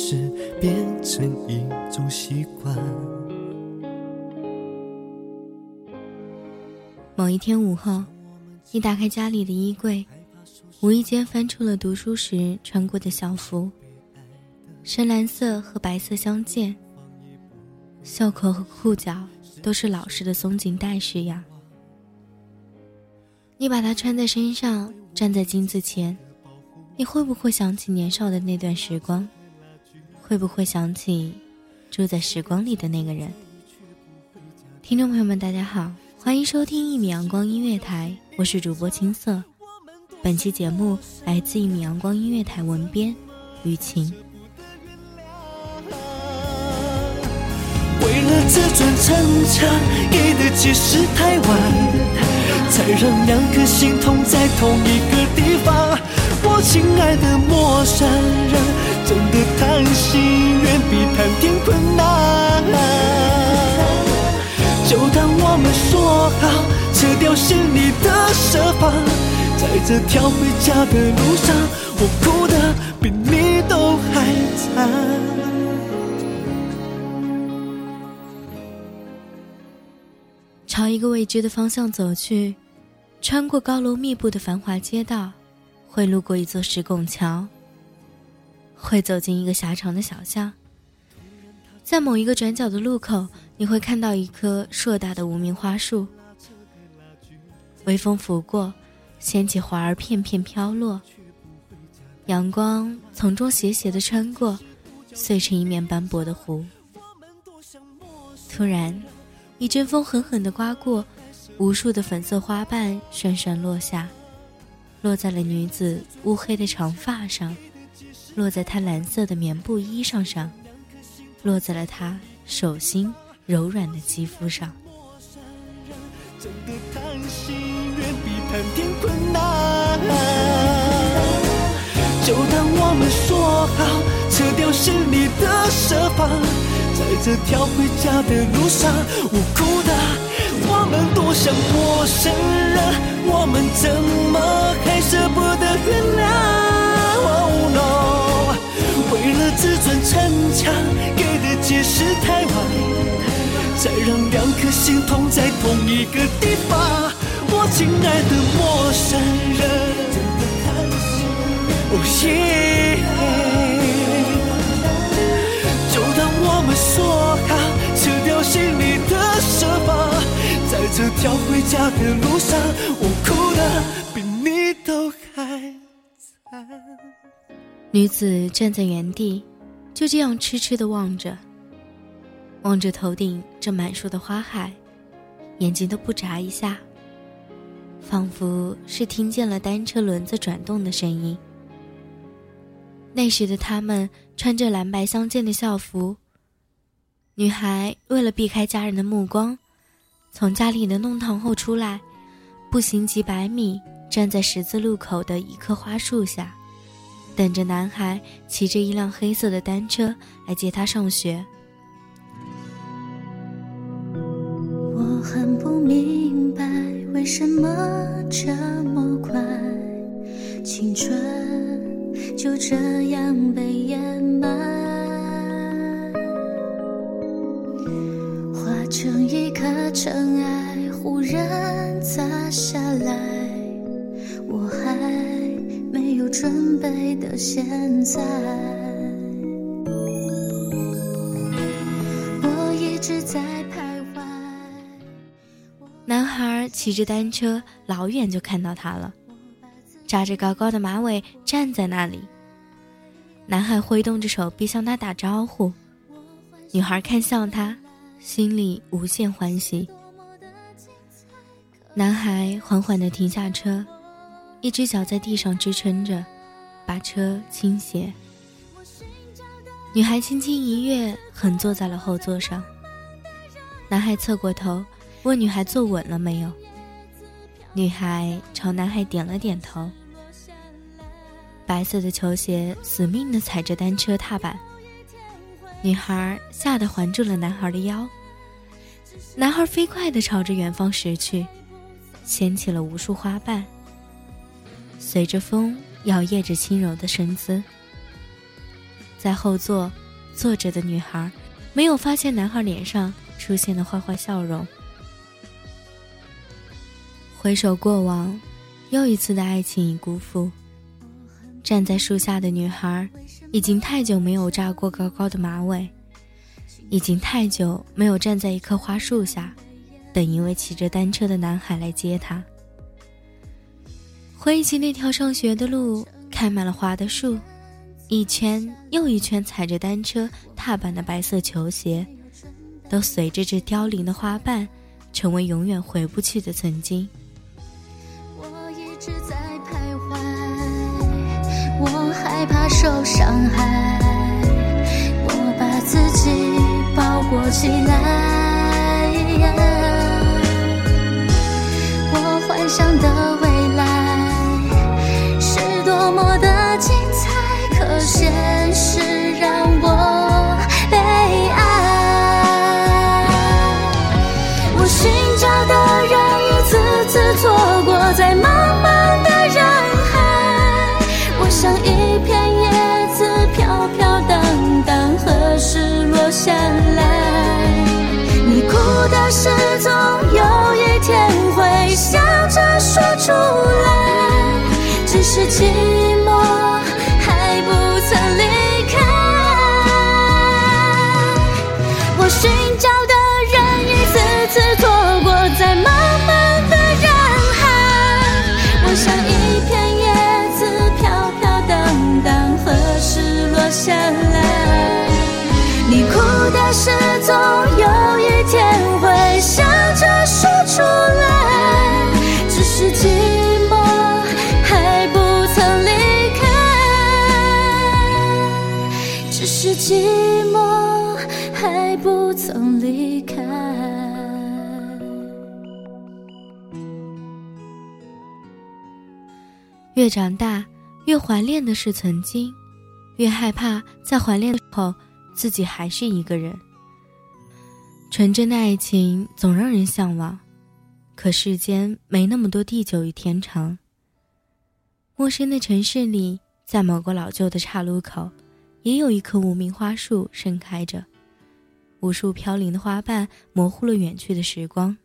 是，变成一种习惯。某一天午后，你打开家里的衣柜，无意间翻出了读书时穿过的校服，深蓝色和白色相间，袖口和裤脚都是老式的松紧带式样。你把它穿在身上，站在镜子前，你会不会想起年少的那段时光？会不会想起住在时光里的那个人？听众朋友们，大家好，欢迎收听一米阳光音乐台，我是主播青色。本期节目来自一米阳光音乐台文编雨晴。为了自尊逞强，给的解释太晚，才让两颗心痛在同一个地方。撤掉心里的设防，在这条回家的路上，我哭的比你都还惨。朝一个未知的方向走去，穿过高楼密布的繁华街道，会路过一座石拱桥，会走进一个狭长的小巷。在某一个转角的路口，你会看到一棵硕大的无名花树，微风拂过，掀起花儿片片飘落，阳光从中斜斜地穿过，碎成一面斑驳的湖。突然，一阵风狠狠地刮过，无数的粉色花瓣唰唰落下，落在了女子乌黑的长发上，落在她蓝色的棉布衣裳上，落在了她手心柔软的肌肤上。真的远比谈天困难。就当我们说好，撤掉心里的设防，在这条回家的路上，我哭的，我们多像陌生人，我们怎么还舍不得原谅？Oh no，为了自尊逞强，给的解释太晚。再让两颗心痛在同一个地方。亲爱的陌生人，哦耶！就当我们说好，撤掉心里的设防，在这条回家的路上，我哭的比你都还惨。女子站在原地，就这样痴痴的望着，望着头顶这满树的花海，眼睛都不眨一下。仿佛是听见了单车轮子转动的声音。那时的他们穿着蓝白相间的校服。女孩为了避开家人的目光，从家里的弄堂后出来，步行几百米，站在十字路口的一棵花树下，等着男孩骑着一辆黑色的单车来接她上学。我很不明白，为什么这么快，青春就这样被掩埋。化成一颗尘埃，忽然砸下来。我还没有准备的现在，骑着单车，老远就看到他了，扎着高高的马尾，站在那里。男孩挥动着手臂向他打招呼，女孩看向他。心里无限欢喜。男孩缓缓地停下车，一只脚在地上支撑着，把车倾斜。女孩轻轻一跃，横坐在了后座上。男孩侧过头，问女孩坐稳了没有。女孩朝男孩点了点头。白色的球鞋死命地踩着单车踏板。女孩吓得环住了男孩的腰。男孩飞快地朝着远方驶去，掀起了无数花瓣，随着风摇曳着轻柔的身姿。在后座坐着的女孩没有发现男孩脸上出现的坏坏笑容。回首过往，又一次的爱情已辜负。站在树下的女孩已经太久没有扎过高高的马尾。已经太久没有站在一棵花树下，等一位骑着单车的男孩来接她。回忆起那条上学的路，开满了花的树，一圈又一圈踩着单车踏板的白色球鞋，都随着这凋零的花瓣，成为永远回不去的曾经。害怕受伤害，我把自己。包裹起来，我幻想的未来是多么的精彩，可现是总有一天会笑着说出来，只是寂寞是寂寞还不曾离开。越长大，越怀念的是曾经，越害怕在怀念的时候，自己还是一个人。纯真的爱情总让人向往，可世间没那么多地久与天长。陌生的城市里，在某个老旧的岔路口，也有一棵无名花树盛开着，无数飘零的花瓣模糊了远去的时光。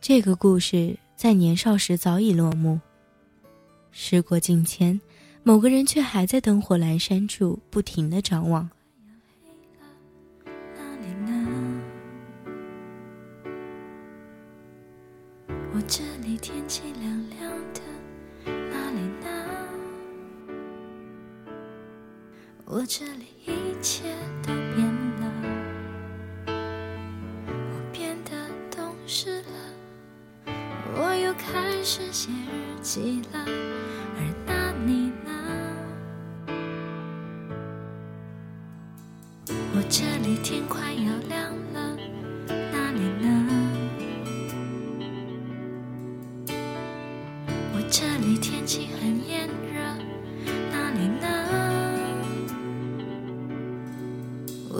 这个故事在年少时早已落幕。时过境迁，某个人却还在灯火阑珊处不停的张望。我这里天气凉凉的，我这里一切都变了，我变得懂事了，我。又开始写日记了，而那你呢？我这里天快要亮了，那里呢？我这里天气很炎热，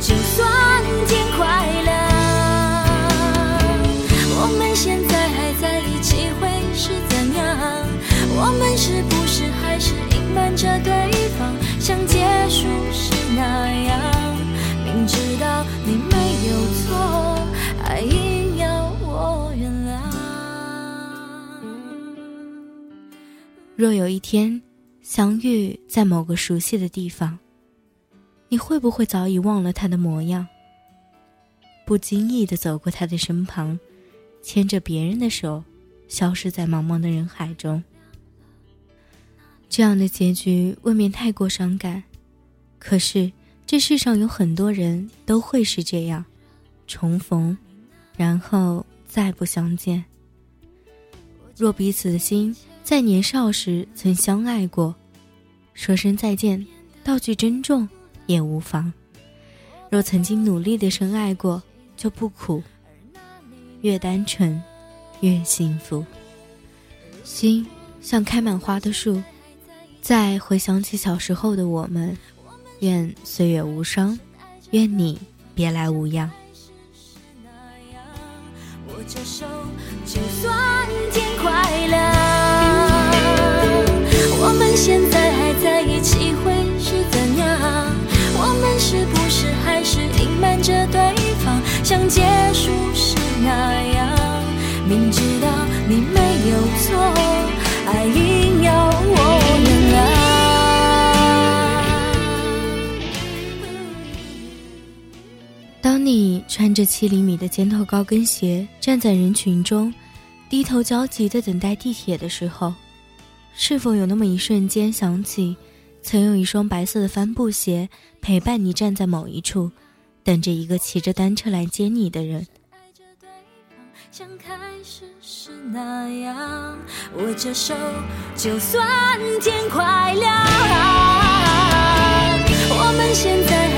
就算天快亮。我们现在还在一起，会是怎样？我们是不是还是隐瞒着对方，像结束时那样？明知道你没有错，还硬要我原谅。若有一天相遇在某个熟悉的地方，你会不会早已忘了他的模样？不经意的走过他的身旁，牵着别人的手，消失在茫茫的人海中。这样的结局未免太过伤感，可是这世上有很多人都会是这样，重逢，然后再不相见。若彼此的心在年少时曾相爱过，说声再见，道句珍重也无妨。若曾经努力的深爱过，就不苦。越单纯，越幸福。心像开满花的树，再回想起小时候的我们，愿岁月无伤，愿你别来无恙。握着手，就算天快亮。我们现在还在一起，会像结束时那样？明知道你没有错，还硬要我原谅。当你穿着七厘米的尖头高跟鞋站在人群中，低头焦急的等待地铁的时候，是否有那么一瞬间想起，曾有一双白色的帆布鞋陪伴你站在某一处，等着一个骑着单车来接你的人？爱着对方，像开始时那样，握着手，就算天快亮。我们现在